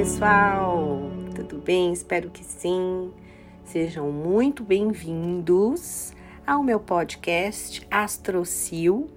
pessoal! Tudo bem? Espero que sim. Sejam muito bem-vindos ao meu podcast AstroCil.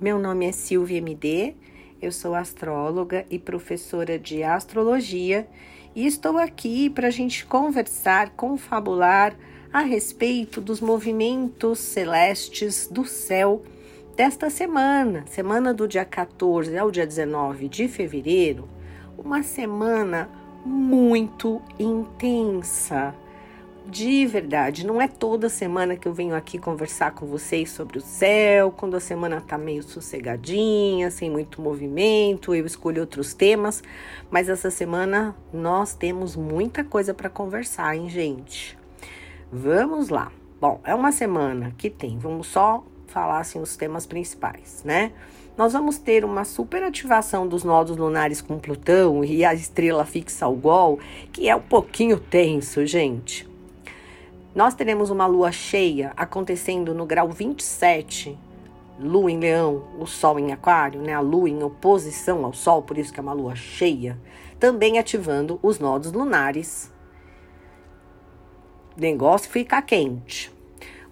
Meu nome é Silvia MD, eu sou astróloga e professora de astrologia e estou aqui para a gente conversar, confabular a respeito dos movimentos celestes do céu desta semana, semana do dia 14 ao dia 19 de fevereiro uma semana muito intensa. De verdade, não é toda semana que eu venho aqui conversar com vocês sobre o céu, quando a semana tá meio sossegadinha, sem muito movimento, eu escolho outros temas, mas essa semana nós temos muita coisa para conversar, hein, gente? Vamos lá. Bom, é uma semana que tem, vamos só falar assim os temas principais, né? Nós vamos ter uma superativação dos nodos lunares com Plutão e a estrela fixa ao Gol, que é um pouquinho tenso, gente. Nós teremos uma lua cheia acontecendo no grau 27, lua em leão, o sol em aquário, né? A lua em oposição ao sol, por isso que é uma lua cheia, também ativando os nodos lunares. O negócio fica quente.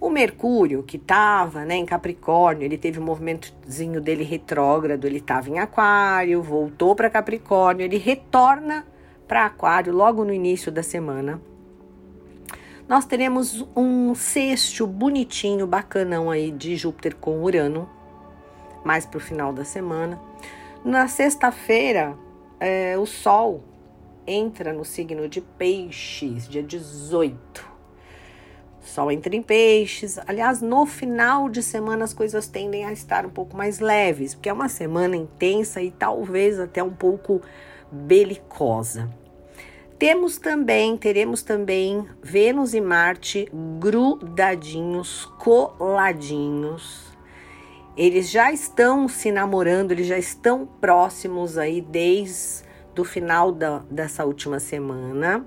O Mercúrio, que estava né, em Capricórnio, ele teve um movimentozinho dele retrógrado, ele estava em Aquário, voltou para Capricórnio, ele retorna para Aquário logo no início da semana. Nós teremos um sexto bonitinho, bacanão aí de Júpiter com Urano, mais para o final da semana. Na sexta-feira, é, o Sol entra no signo de Peixes, dia 18. Sol entra em peixes. Aliás, no final de semana as coisas tendem a estar um pouco mais leves, porque é uma semana intensa e talvez até um pouco belicosa. Temos também, teremos também Vênus e Marte grudadinhos, coladinhos. Eles já estão se namorando, eles já estão próximos aí desde o final da, dessa última semana.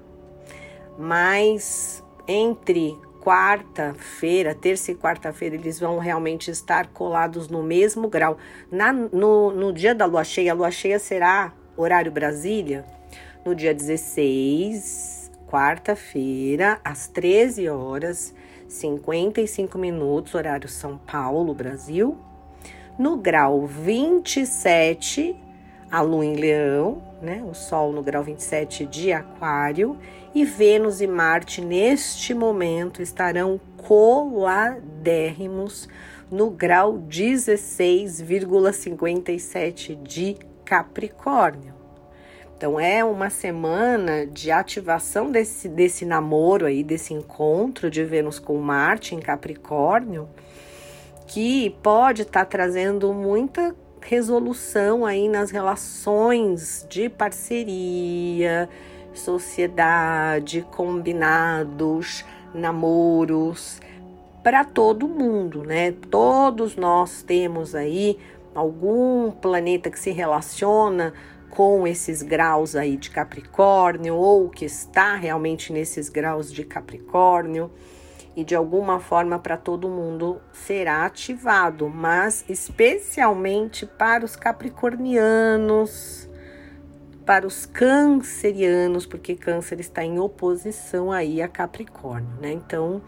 Mas entre quarta-feira, terça e quarta-feira, eles vão realmente estar colados no mesmo grau. Na, no, no dia da lua cheia, a lua cheia será horário Brasília, no dia 16, quarta-feira, às 13 horas, 55 minutos, horário São Paulo, Brasil. No grau 27, a lua em leão, né? O sol no grau 27 de aquário e Vênus e Marte, neste momento, estarão coladérrimos no grau 16,57 de Capricórnio. Então é uma semana de ativação desse, desse namoro aí, desse encontro de Vênus com Marte em Capricórnio, que pode estar tá trazendo muita resolução aí nas relações de parceria, sociedade, combinados, namoros, para todo mundo, né? Todos nós temos aí algum planeta que se relaciona com esses graus aí de Capricórnio ou que está realmente nesses graus de Capricórnio e de alguma forma para todo mundo será ativado, mas especialmente para os capricornianos, para os cancerianos, porque câncer está em oposição aí a Capricórnio, né? Então,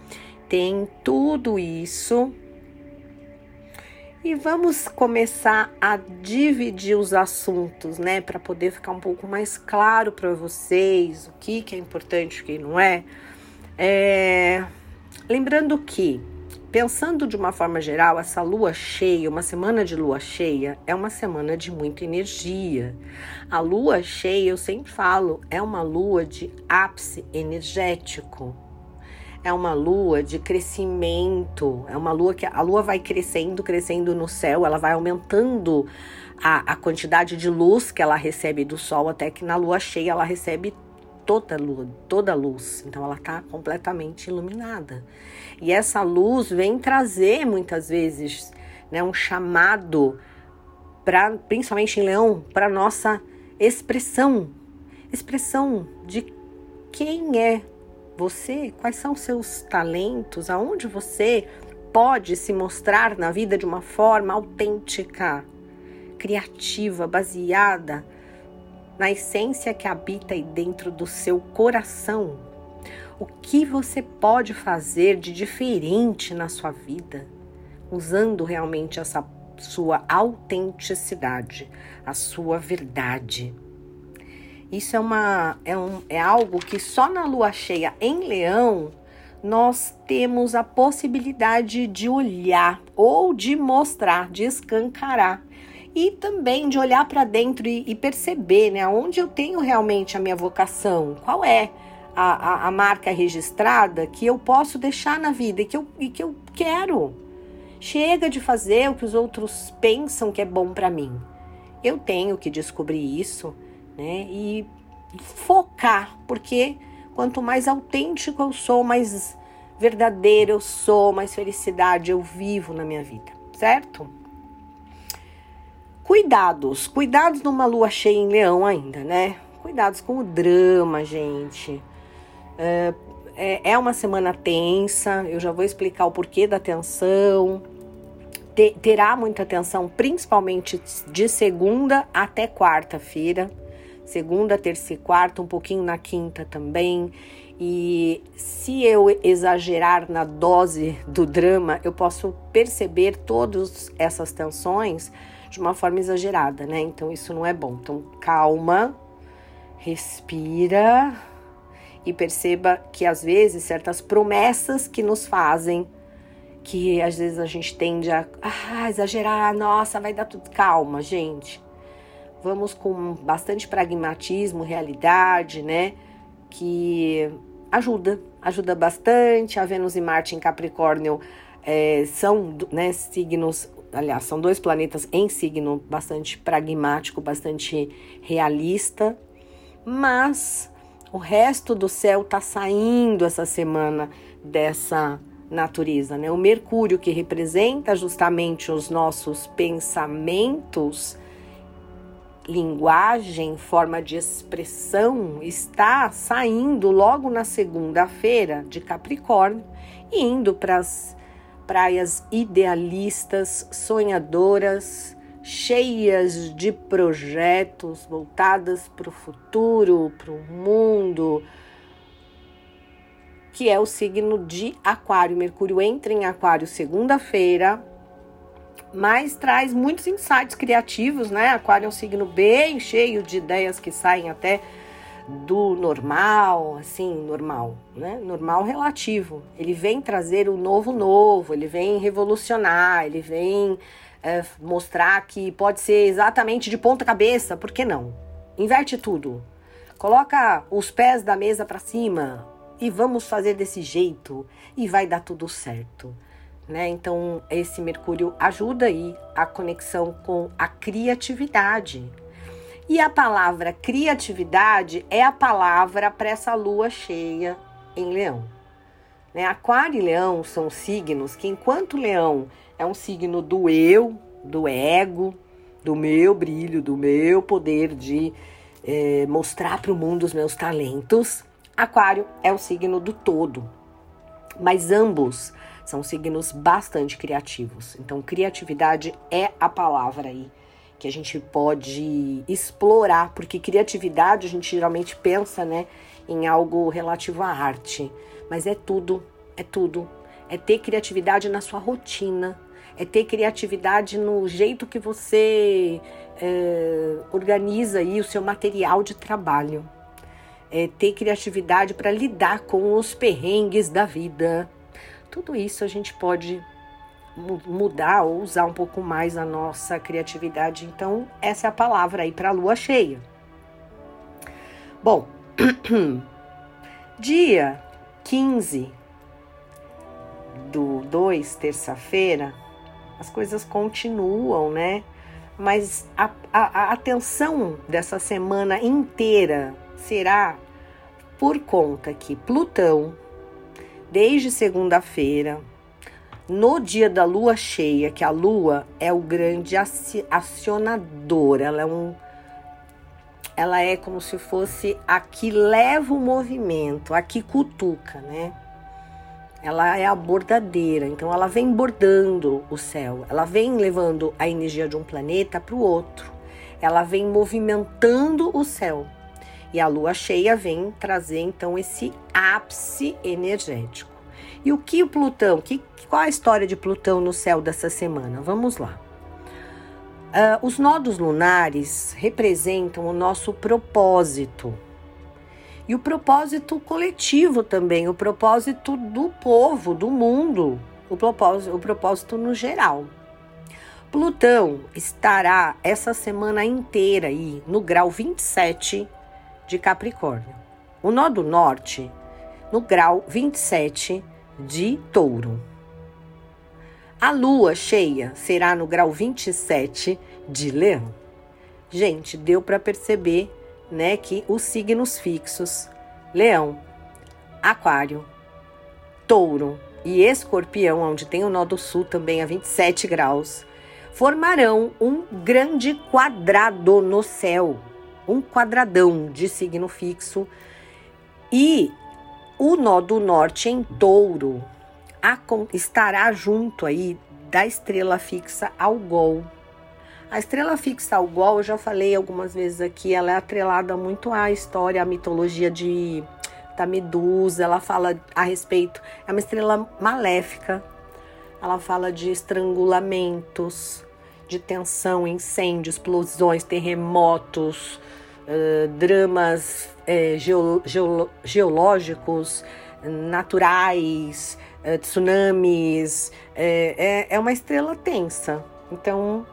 tem tudo isso. E vamos começar a dividir os assuntos, né, para poder ficar um pouco mais claro para vocês o que, que é importante e o que não é. é. Lembrando que Pensando de uma forma geral, essa lua cheia, uma semana de lua cheia, é uma semana de muita energia. A lua cheia, eu sempre falo, é uma lua de ápice energético. É uma lua de crescimento, é uma lua que a lua vai crescendo, crescendo no céu, ela vai aumentando a, a quantidade de luz que ela recebe do sol, até que na lua cheia ela recebe toda lua, toda luz. Então ela está completamente iluminada. E essa luz vem trazer muitas vezes, né, um chamado para, principalmente em Leão, para nossa expressão, expressão de quem é você, quais são seus talentos, aonde você pode se mostrar na vida de uma forma autêntica, criativa, baseada na essência que habita aí dentro do seu coração. O que você pode fazer de diferente na sua vida, usando realmente essa sua autenticidade, a sua verdade. Isso é, uma, é, um, é algo que só na lua cheia em leão nós temos a possibilidade de olhar ou de mostrar, de escancarar e também de olhar para dentro e, e, perceber, né, onde eu tenho realmente a minha vocação, qual é a, a, a, marca registrada que eu posso deixar na vida e que eu, e que eu quero. Chega de fazer o que os outros pensam que é bom para mim. Eu tenho que descobrir isso, né, e focar, porque quanto mais autêntico eu sou, mais verdadeiro eu sou, mais felicidade eu vivo na minha vida, certo? Cuidados, cuidados numa lua cheia em leão ainda, né? Cuidados com o drama, gente. É, é, é uma semana tensa, eu já vou explicar o porquê da tensão. terá muita tensão, principalmente de segunda até quarta-feira. Segunda, terça e quarta, um pouquinho na quinta também. E se eu exagerar na dose do drama, eu posso perceber todas essas tensões de uma forma exagerada, né? Então isso não é bom. Então calma, respira e perceba que às vezes certas promessas que nos fazem, que às vezes a gente tende a ah, exagerar, nossa, vai dar tudo. Calma, gente. Vamos com bastante pragmatismo, realidade, né? Que ajuda, ajuda bastante. A Vênus e Marte em Capricórnio é, são né, signos aliás, são dois planetas em signo bastante pragmático, bastante realista, mas o resto do céu está saindo essa semana dessa natureza, né? O Mercúrio que representa justamente os nossos pensamentos, linguagem, forma de expressão, está saindo logo na segunda-feira de Capricórnio e indo para as praias idealistas, sonhadoras, cheias de projetos voltadas para o futuro, para o mundo, que é o signo de Aquário. Mercúrio entra em Aquário segunda-feira, mas traz muitos insights criativos, né? Aquário é um signo bem cheio de ideias que saem até do normal, assim, normal, né? Normal relativo. Ele vem trazer o novo novo, ele vem revolucionar, ele vem é, mostrar que pode ser exatamente de ponta cabeça, por que não? Inverte tudo. Coloca os pés da mesa para cima e vamos fazer desse jeito e vai dar tudo certo. Né? Então, esse Mercúrio ajuda aí a conexão com a criatividade, e a palavra criatividade é a palavra para essa lua cheia em Leão. Né? Aquário e Leão são signos que, enquanto Leão é um signo do eu, do ego, do meu brilho, do meu poder de é, mostrar para o mundo os meus talentos, Aquário é o signo do todo. Mas ambos são signos bastante criativos. Então, criatividade é a palavra aí que a gente pode explorar, porque criatividade a gente geralmente pensa, né, em algo relativo à arte, mas é tudo, é tudo. É ter criatividade na sua rotina, é ter criatividade no jeito que você é, organiza aí o seu material de trabalho. É ter criatividade para lidar com os perrengues da vida. Tudo isso a gente pode mudar ou usar um pouco mais a nossa criatividade. Então, essa é a palavra aí para lua cheia. Bom, dia 15 do 2, terça-feira, as coisas continuam, né? Mas a, a, a atenção dessa semana inteira será por conta que Plutão, desde segunda-feira, no dia da lua cheia, que a lua é o grande acionador, ela é um ela é como se fosse a que leva o movimento, a que cutuca, né? Ela é a bordadeira, então ela vem bordando o céu, ela vem levando a energia de um planeta para o outro. ela vem movimentando o céu. E a lua cheia vem trazer então esse ápice energético. E o que o Plutão, que, qual a história de Plutão no céu dessa semana? Vamos lá. Uh, os nodos lunares representam o nosso propósito. E o propósito coletivo também, o propósito do povo, do mundo, o propósito, o propósito no geral. Plutão estará essa semana inteira aí no grau 27 de Capricórnio. O nó do norte no grau 27 de Touro. A lua cheia será no grau 27 de Leão. Gente, deu para perceber, né, que os signos fixos Leão, Aquário, Touro e Escorpião, onde tem o nó do sul também a 27 graus, formarão um grande quadrado no céu, um quadradão de signo fixo. E o nó do norte em touro estará junto aí da estrela fixa Algol. A estrela fixa Algol, eu já falei algumas vezes aqui, ela é atrelada muito à história, à mitologia de da Medusa, ela fala a respeito, é uma estrela maléfica, ela fala de estrangulamentos, de tensão, incêndio, explosões, terremotos, uh, dramas geo, geológicos, naturais, uh, tsunamis. É, é uma estrela tensa. Então,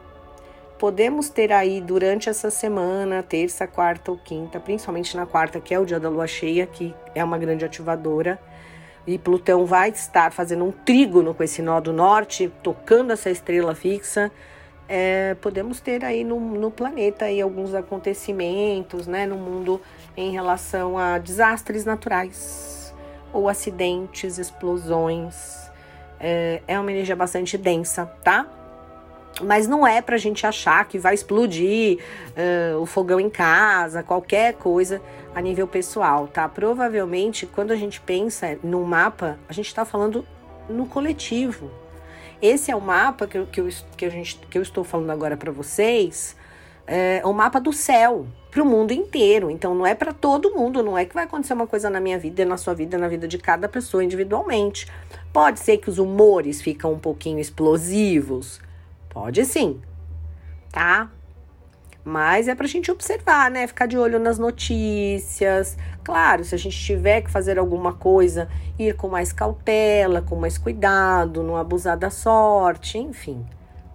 podemos ter aí durante essa semana, terça, quarta ou quinta, principalmente na quarta, que é o dia da lua cheia, que é uma grande ativadora e Plutão vai estar fazendo um trígono com esse nó do norte, tocando essa estrela fixa, é, podemos ter aí no, no, planeta aí alguns acontecimentos, né, no mundo em relação a desastres naturais ou acidentes, explosões. É, é uma energia bastante densa, tá? Mas não é pra gente achar que vai explodir uh, o fogão em casa, qualquer coisa a nível pessoal, tá? Provavelmente, quando a gente pensa no mapa, a gente está falando no coletivo. Esse é o mapa que, eu, que, eu, que, a gente, que eu estou falando agora para vocês, é o mapa do céu para o mundo inteiro. Então, não é para todo mundo, não é que vai acontecer uma coisa na minha vida, na sua vida, na vida de cada pessoa individualmente. Pode ser que os humores ficam um pouquinho explosivos, pode sim, tá? Mas é para a gente observar, né? Ficar de olho nas notícias. Claro, se a gente tiver que fazer alguma coisa, ir com mais cautela, com mais cuidado, não abusar da sorte, enfim,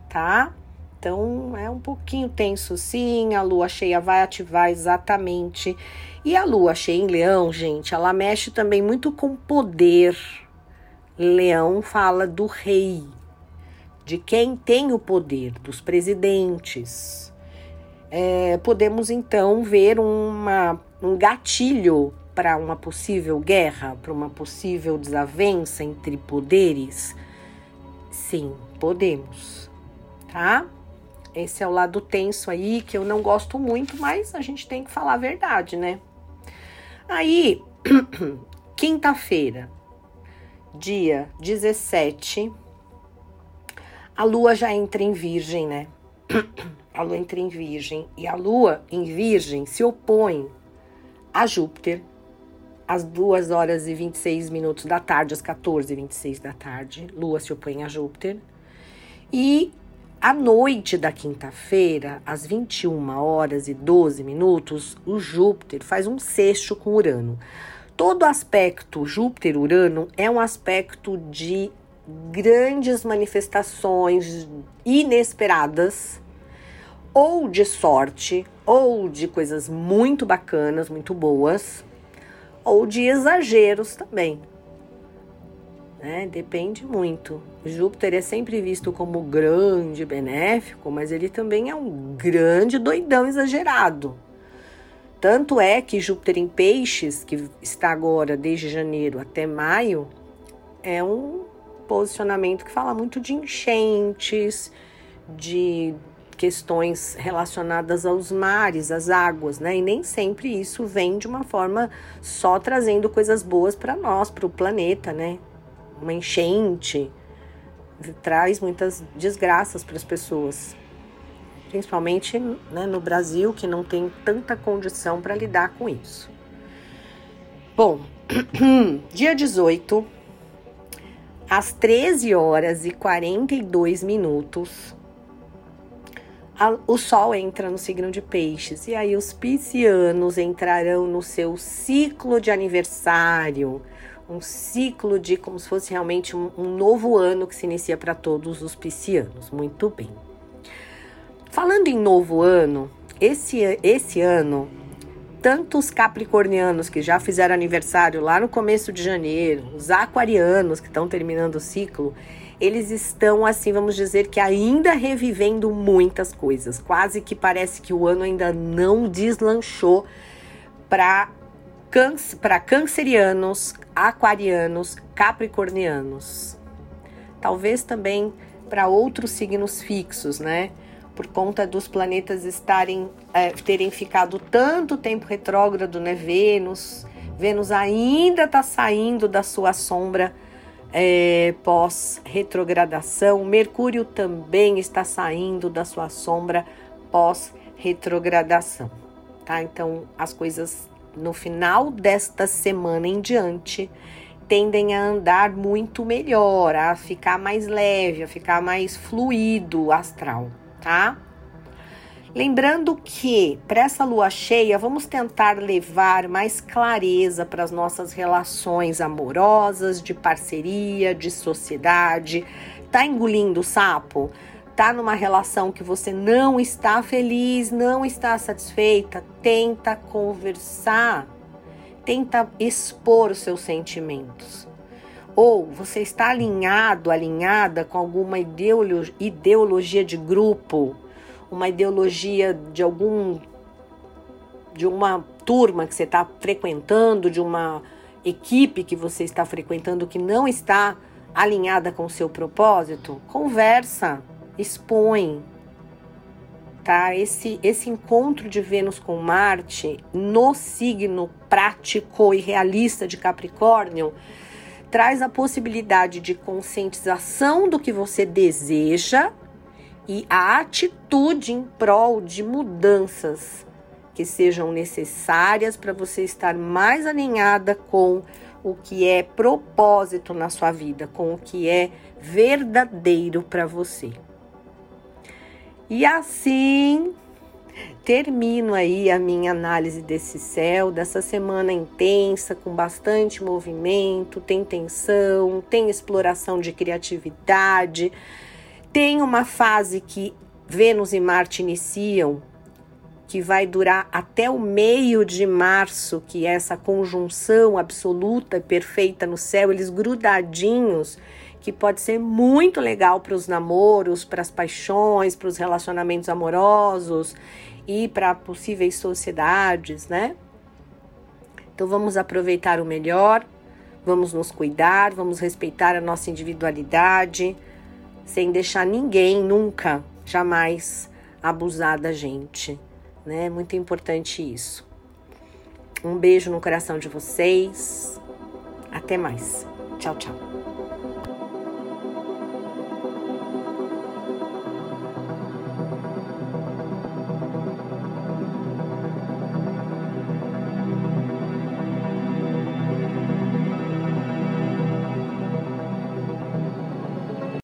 tá? Então é um pouquinho tenso, sim. A lua cheia vai ativar exatamente. E a lua cheia em leão, gente, ela mexe também muito com poder. Leão fala do rei, de quem tem o poder, dos presidentes é, podemos então ver uma, um gatilho para uma possível guerra, para uma possível desavença entre poderes? Sim, podemos, tá? Esse é o lado tenso aí que eu não gosto muito, mas a gente tem que falar a verdade, né? Aí, quinta-feira, dia 17, a lua já entra em Virgem, né? a lua entra em Virgem e a lua em Virgem se opõe a Júpiter às 2 horas e 26 minutos da tarde, às 14 e 26 da tarde. Lua se opõe a Júpiter. E à noite da quinta-feira, às 21 horas e 12 minutos, o Júpiter faz um sexto com Urano. Todo aspecto Júpiter-Urano é um aspecto de grandes manifestações inesperadas ou de sorte, ou de coisas muito bacanas, muito boas, ou de exageros também. Né? Depende muito. Júpiter é sempre visto como grande benéfico, mas ele também é um grande doidão exagerado. Tanto é que Júpiter em Peixes, que está agora desde janeiro até maio, é um posicionamento que fala muito de enchentes, de questões relacionadas aos mares, às águas, né? E nem sempre isso vem de uma forma só trazendo coisas boas para nós, para o planeta, né? Uma enchente traz muitas desgraças para as pessoas. principalmente né, no Brasil, que não tem tanta condição para lidar com isso. Bom, dia 18, às 13 horas e 42 minutos, a, o Sol entra no signo de Peixes e aí os piscianos entrarão no seu ciclo de aniversário, um ciclo de como se fosse realmente um, um novo ano que se inicia para todos os piscianos. Muito bem. Falando em novo ano, esse, esse ano, tanto os capricornianos que já fizeram aniversário lá no começo de janeiro, os aquarianos que estão terminando o ciclo, eles estão, assim, vamos dizer que ainda revivendo muitas coisas. Quase que parece que o ano ainda não deslanchou para para cancerianos, aquarianos, capricornianos. Talvez também para outros signos fixos, né? Por conta dos planetas estarem é, terem ficado tanto tempo retrógrado, né? Vênus, Vênus ainda está saindo da sua sombra é, pós-retrogradação. Mercúrio também está saindo da sua sombra pós-retrogradação, tá? Então, as coisas no final desta semana em diante tendem a andar muito melhor, a ficar mais leve, a ficar mais fluido astral, tá? Lembrando que para essa lua cheia, vamos tentar levar mais clareza para as nossas relações amorosas, de parceria, de sociedade. Tá engolindo o sapo? Tá numa relação que você não está feliz, não está satisfeita? Tenta conversar. Tenta expor os seus sentimentos. Ou você está alinhado, alinhada com alguma ideologia de grupo uma ideologia de algum de uma turma que você está frequentando, de uma equipe que você está frequentando que não está alinhada com o seu propósito, conversa, expõe. Tá? Esse, esse encontro de Vênus com Marte no signo prático e realista de Capricórnio traz a possibilidade de conscientização do que você deseja e a atitude em prol de mudanças que sejam necessárias para você estar mais alinhada com o que é propósito na sua vida, com o que é verdadeiro para você. E assim termino aí a minha análise desse céu, dessa semana intensa, com bastante movimento, tem tensão, tem exploração de criatividade tem uma fase que Vênus e Marte iniciam, que vai durar até o meio de março, que é essa conjunção absoluta e perfeita no céu, eles grudadinhos, que pode ser muito legal para os namoros, para as paixões, para os relacionamentos amorosos e para possíveis sociedades, né? Então vamos aproveitar o melhor, vamos nos cuidar, vamos respeitar a nossa individualidade sem deixar ninguém nunca, jamais abusar da gente, né? Muito importante isso. Um beijo no coração de vocês. Até mais. Tchau, tchau.